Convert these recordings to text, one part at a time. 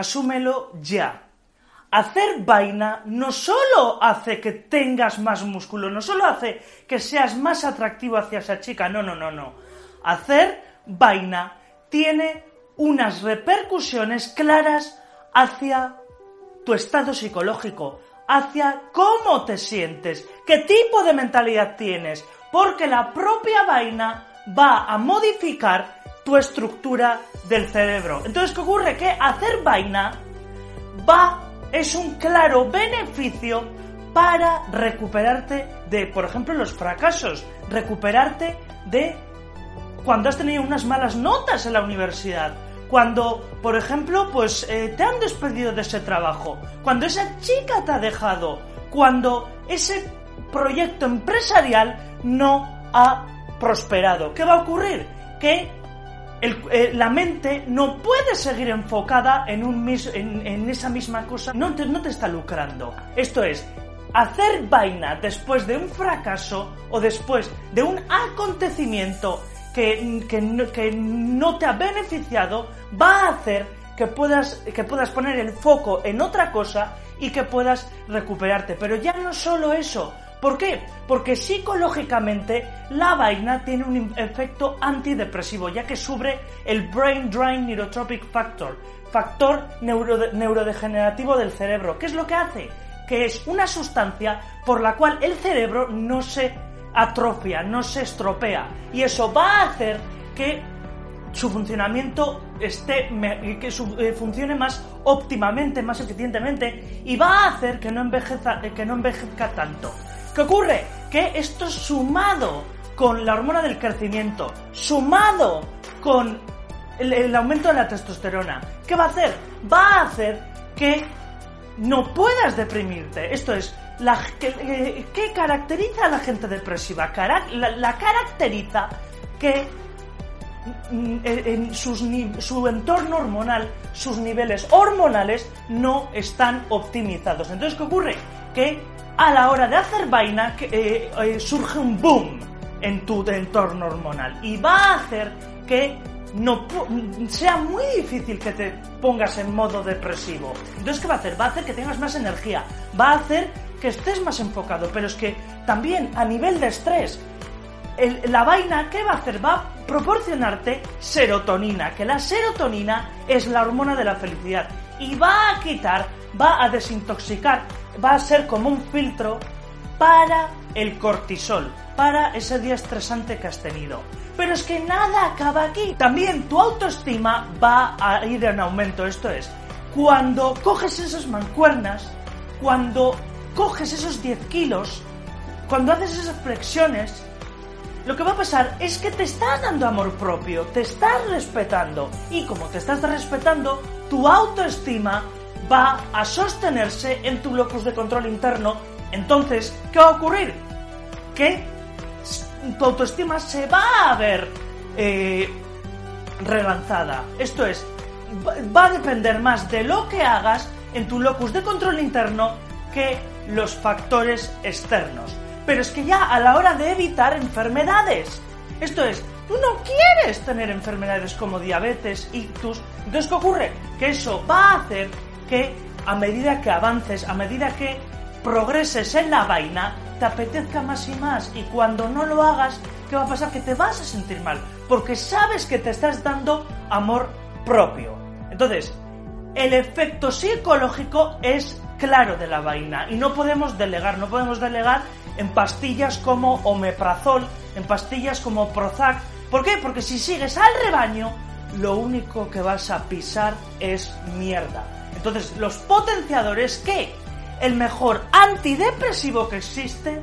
asúmelo ya. Hacer vaina no solo hace que tengas más músculo, no solo hace que seas más atractivo hacia esa chica, no, no, no, no. Hacer vaina tiene unas repercusiones claras hacia tu estado psicológico, hacia cómo te sientes, qué tipo de mentalidad tienes, porque la propia vaina va a modificar tu estructura del cerebro. Entonces, ¿qué ocurre? Que hacer vaina va, es un claro beneficio para recuperarte de, por ejemplo, los fracasos, recuperarte de cuando has tenido unas malas notas en la universidad, cuando, por ejemplo, pues eh, te han despedido de ese trabajo, cuando esa chica te ha dejado, cuando ese proyecto empresarial no ha prosperado. ¿Qué va a ocurrir? Que eh, la mente no puede seguir enfocada en, un en, esa misma cosa, no te, no te está lucrando. Esto es, hacer vaina después de un fracaso o después de un acontecimiento que, que, no te ha beneficiado va a hacer que puedas, que puedas poner el foco en otra cosa y que puedas recuperarte. Pero ya no solo eso. ¿Por qué? Porque psicológicamente la vaina tiene un efecto antidepresivo, ya que sube el Brain Drain Neurotropic Factor, factor neurodegenerativo del cerebro. ¿Qué es lo que hace? Que es una sustancia por la cual el cerebro no se atrofia, no se estropea. Y eso va a hacer que su funcionamiento esté que eh, funcione más óptimamente, más eficientemente y va a hacer que no no envejezca tanto. ¿Qué ocurre? Que esto sumado con la hormona del crecimiento, sumado con el aumento de la testosterona, ¿qué va a hacer? Va a hacer que no puedas deprimirte. Esto es, la, eh, ¿qué caracteriza a la gente depresiva? la, caracteriza que mm, en su entorno hormonal, sus niveles hormonales no están optimizados. Entonces, ¿qué ocurre? Que a la hora de hacer vaina eh, eh, surge un boom en tu entorno hormonal y va a hacer que no sea muy difícil que te pongas en modo depresivo. Entonces, ¿qué va a hacer? Va a hacer que tengas más energía, va a hacer que estés más enfocado, pero es que también a nivel de estrés, la vaina, ¿qué va a hacer? Va a proporcionarte serotonina, que la serotonina es la hormona de la felicidad y va a quitar, va a desintoxicar, va a ser como un filtro para el cortisol, para ese día estresante que has tenido. Pero es que nada acaba aquí. También tu autoestima va a ir en aumento. Esto es, cuando coges esas mancuernas, cuando coges esos 10 kilos, cuando haces esas flexiones, lo que va a pasar es que te estás dando amor propio, te estás respetando. Y como te estás respetando, tu autoestima va a sostenerse en tu locus de control interno. Entonces, ¿qué va a ocurrir? Que tu autoestima se va a ver eh, relanzada. Esto es, va a depender más de lo que hagas en tu locus de control interno que los factores externos. Pero es que ya a la hora de evitar enfermedades, esto es, tú no quieres tener enfermedades como diabetes, ictus, entonces ¿qué ocurre? Que eso va a hacer que a medida que avances, a medida que progreses en la vaina, te apetezca más y más y cuando no lo hagas, ¿qué va a pasar? Que te vas a sentir mal, porque sabes que te estás dando amor propio. Entonces, el efecto psicológico es claro de la vaina y no podemos delegar, no podemos delegar en pastillas como omeprazol, en pastillas como Prozac. ¿Por qué? Porque si sigues al rebaño, lo único que vas a pisar es mierda. Entonces, los potenciadores, ¿qué? El mejor antidepresivo que existe,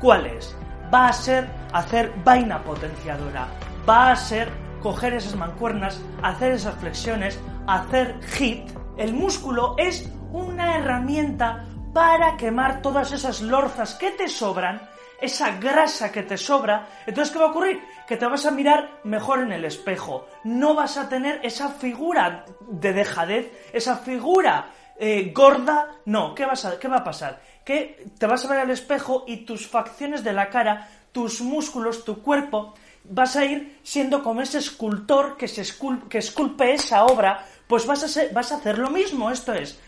¿cuál es? Va a ser hacer vaina potenciadora. Va a ser coger esas mancuernas, hacer esas flexiones, hacer hit. El músculo es una herramienta para quemar todas esas lorzas que te sobran, esa grasa que te sobra. Entonces, ¿qué va a ocurrir? Que te vas a mirar mejor en el espejo. No vas a tener esa figura de dejadez, esa figura eh, gorda. No, ¿qué, vas a, ¿qué va a pasar? Que te vas a ver al espejo y tus facciones de la cara, tus músculos, tu cuerpo, vas a ir siendo como ese escultor que, se que esculpe esa obra Pues vas a, ser- vas a hacer lo mismo, esto es,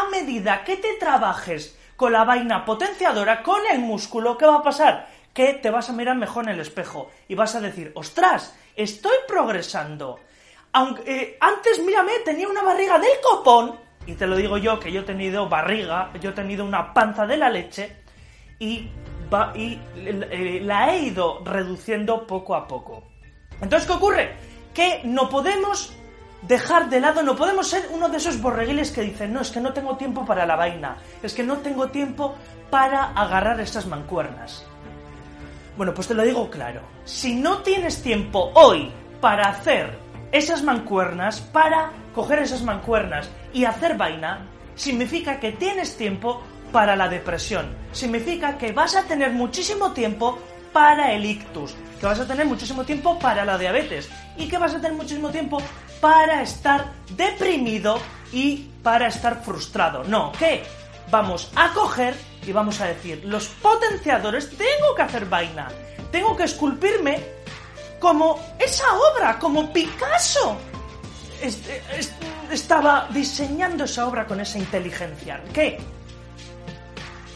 a medida que te trabajes con la vaina potenciadora, con el músculo, ¿qué va a pasar? Que te vas a mirar mejor en el espejo y vas a decir, ostras, estoy progresando. Aunque, eh, antes, mírame, tenía una barriga del copón, y te lo digo yo, que yo he tenido barriga, yo he tenido una panza de la leche, y, va- y eh, la he ido reduciendo poco a poco. Entonces, ¿qué ocurre? Que no podemos dejar de lado, no podemos ser uno de esos borreguiles que dicen, no, es que no tengo tiempo para la vaina, es que no tengo tiempo para agarrar estas mancuernas. Bueno, pues te lo digo claro, si no tienes tiempo hoy para hacer esas mancuernas, para coger esas mancuernas y hacer vaina, significa que tienes tiempo para la depresión, significa que vas a tener muchísimo tiempo para el ictus, que vas a tener muchísimo tiempo para la diabetes y que vas a tener muchísimo tiempo para estar deprimido y para estar frustrado. No, ¿qué? Vamos a coger y vamos a decir, los potenciadores, tengo que hacer vaina, tengo que esculpirme como esa obra, como Picasso. Es- es- estaba diseñando esa obra con esa inteligencia. ¿Qué?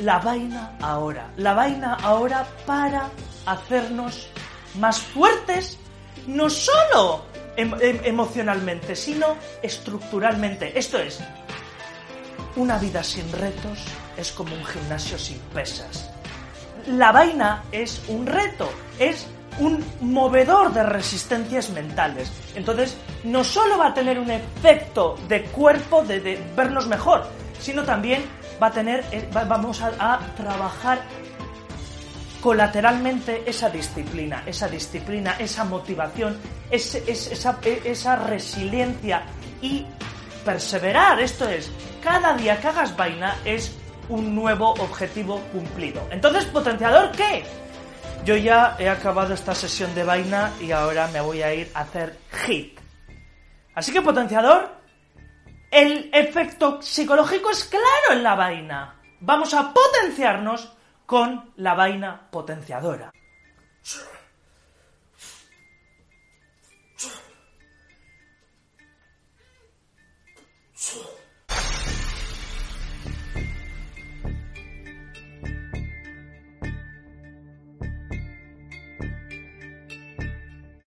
La vaina ahora. La vaina ahora para hacernos más fuertes, no solo em- em- emocionalmente, sino estructuralmente. Esto es, una vida sin retos es como un gimnasio sin pesas. La vaina es un reto, es un movedor de resistencias mentales. Entonces, no solo va a tener un efecto de cuerpo, de, vernos mejor, sino también va a tener, eh, va- vamos a trabajar colateralmente esa disciplina, esa disciplina, esa motivación, esa, esa resiliencia y perseverar. Esto es, cada día que hagas vaina es un nuevo objetivo cumplido. Entonces, potenciador, ¿qué? Yo ya he acabado esta sesión de vaina y ahora me voy a ir a hacer hit. Así que, potenciador, el efecto psicológico es claro en la vaina. Vamos a potenciarnos con la vaina potenciadora.